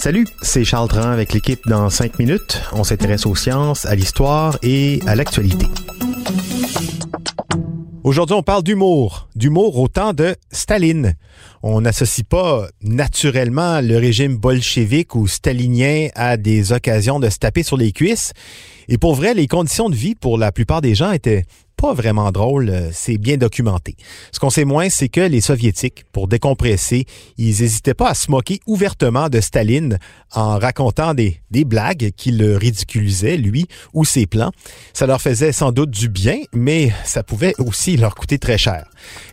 Salut, c'est Charles Dran avec l'équipe dans 5 minutes. On s'intéresse aux sciences, à l'histoire et à l'actualité. Aujourd'hui, on parle d'humour. D'humour au temps de Staline. On n'associe pas naturellement le régime bolchevique ou stalinien à des occasions de se taper sur les cuisses. Et pour vrai, les conditions de vie pour la plupart des gens étaient pas vraiment drôle, euh, c'est bien documenté. Ce qu'on sait moins, c'est que les Soviétiques, pour décompresser, ils n'hésitaient pas à se moquer ouvertement de Staline en racontant des, des blagues qui le ridiculisaient, lui ou ses plans. Ça leur faisait sans doute du bien, mais ça pouvait aussi leur coûter très cher.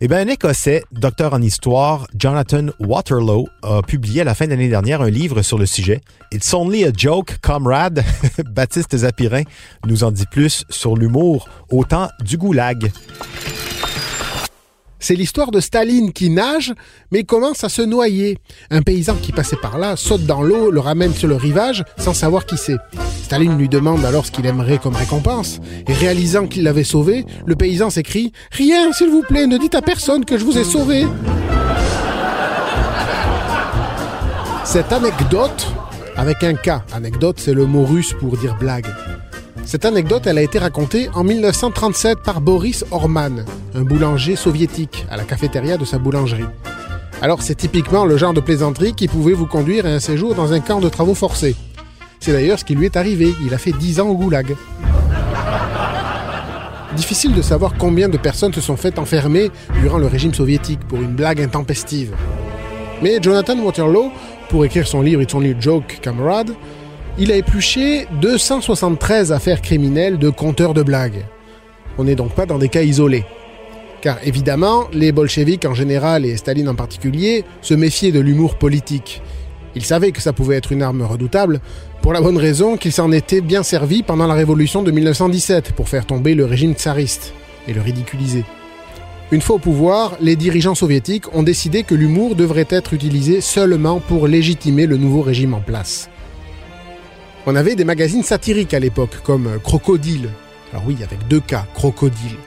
Eh bien, un Écossais, docteur en histoire, Jonathan Waterloo, a publié à la fin de l'année dernière un livre sur le sujet. It's only a joke, comrade. Baptiste Zapirin nous en dit plus sur l'humour au temps goulag. C'est l'histoire de Staline qui nage, mais commence à se noyer. Un paysan qui passait par là saute dans l'eau, le ramène sur le rivage, sans savoir qui c'est. Staline lui demande alors ce qu'il aimerait comme récompense, et réalisant qu'il l'avait sauvé, le paysan s'écrie ⁇ Rien, s'il vous plaît, ne dites à personne que je vous ai sauvé !⁇ Cette anecdote, avec un K, anecdote c'est le mot russe pour dire blague, cette anecdote, elle a été racontée en 1937 par Boris Orman, un boulanger soviétique, à la cafétéria de sa boulangerie. Alors c'est typiquement le genre de plaisanterie qui pouvait vous conduire à un séjour dans un camp de travaux forcés. C'est d'ailleurs ce qui lui est arrivé, il a fait 10 ans au goulag. Difficile de savoir combien de personnes se sont faites enfermer durant le régime soviétique pour une blague intempestive. Mais Jonathan Waterloo, pour écrire son livre It's Only a Joke, Camarade, il a épluché 273 affaires criminelles de compteurs de blagues. On n'est donc pas dans des cas isolés. Car évidemment, les bolcheviks en général et Staline en particulier se méfiaient de l'humour politique. Ils savaient que ça pouvait être une arme redoutable, pour la bonne raison qu'ils s'en étaient bien servis pendant la révolution de 1917 pour faire tomber le régime tsariste et le ridiculiser. Une fois au pouvoir, les dirigeants soviétiques ont décidé que l'humour devrait être utilisé seulement pour légitimer le nouveau régime en place. On avait des magazines satiriques à l'époque, comme Crocodile. Alors oui, avec deux K, Crocodile.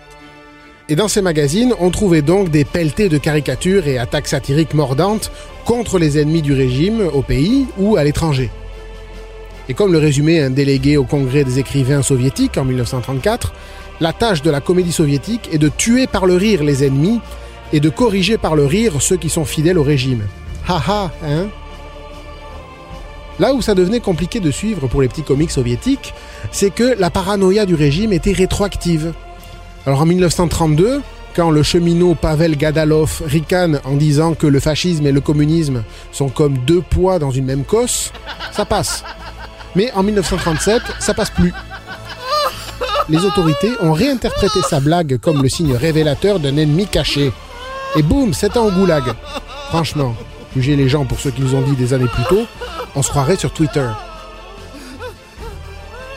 Et dans ces magazines, on trouvait donc des pelletés de caricatures et attaques satiriques mordantes contre les ennemis du régime au pays ou à l'étranger. Et comme le résumait un délégué au Congrès des écrivains soviétiques en 1934, la tâche de la comédie soviétique est de tuer par le rire les ennemis et de corriger par le rire ceux qui sont fidèles au régime. Haha, hein? Là où ça devenait compliqué de suivre pour les petits comics soviétiques, c'est que la paranoïa du régime était rétroactive. Alors en 1932, quand le cheminot Pavel Gadalov ricane en disant que le fascisme et le communisme sont comme deux poids dans une même cosse, ça passe. Mais en 1937, ça passe plus. Les autorités ont réinterprété sa blague comme le signe révélateur d'un ennemi caché. Et boum, c'est un goulag. Franchement, juger les gens pour ce qu'ils ont dit des années plus tôt, on se croirait sur Twitter.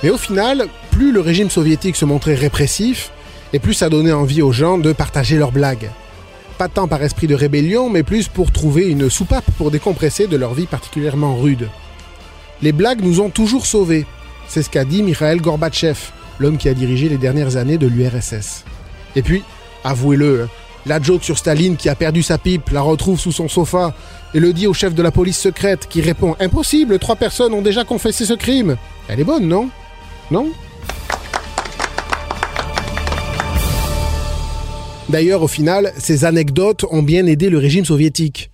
Mais au final, plus le régime soviétique se montrait répressif, et plus ça donnait envie aux gens de partager leurs blagues. Pas tant par esprit de rébellion, mais plus pour trouver une soupape pour décompresser de leur vie particulièrement rude. Les blagues nous ont toujours sauvés. C'est ce qu'a dit Mikhail Gorbatchev, l'homme qui a dirigé les dernières années de l'URSS. Et puis, avouez-le, hein, la joke sur Staline qui a perdu sa pipe la retrouve sous son sofa et le dit au chef de la police secrète qui répond Impossible, trois personnes ont déjà confessé ce crime. Elle est bonne, non? Non? D'ailleurs, au final, ces anecdotes ont bien aidé le régime soviétique.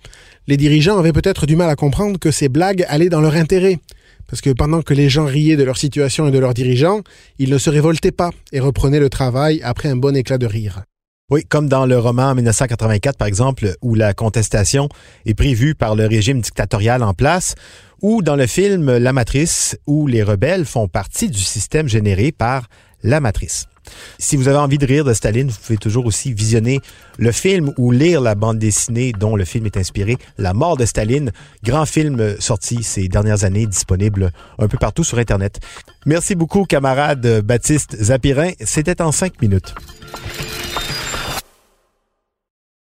Les dirigeants avaient peut-être du mal à comprendre que ces blagues allaient dans leur intérêt. Parce que pendant que les gens riaient de leur situation et de leurs dirigeants, ils ne se révoltaient pas et reprenaient le travail après un bon éclat de rire. Oui, comme dans le roman 1984, par exemple, où la contestation est prévue par le régime dictatorial en place, ou dans le film La Matrice, où les rebelles font partie du système généré par La Matrice. Si vous avez envie de rire de Staline, vous pouvez toujours aussi visionner le film ou lire la bande dessinée dont le film est inspiré, La mort de Staline, grand film sorti ces dernières années, disponible un peu partout sur Internet. Merci beaucoup, camarade Baptiste Zapirin. C'était en cinq minutes.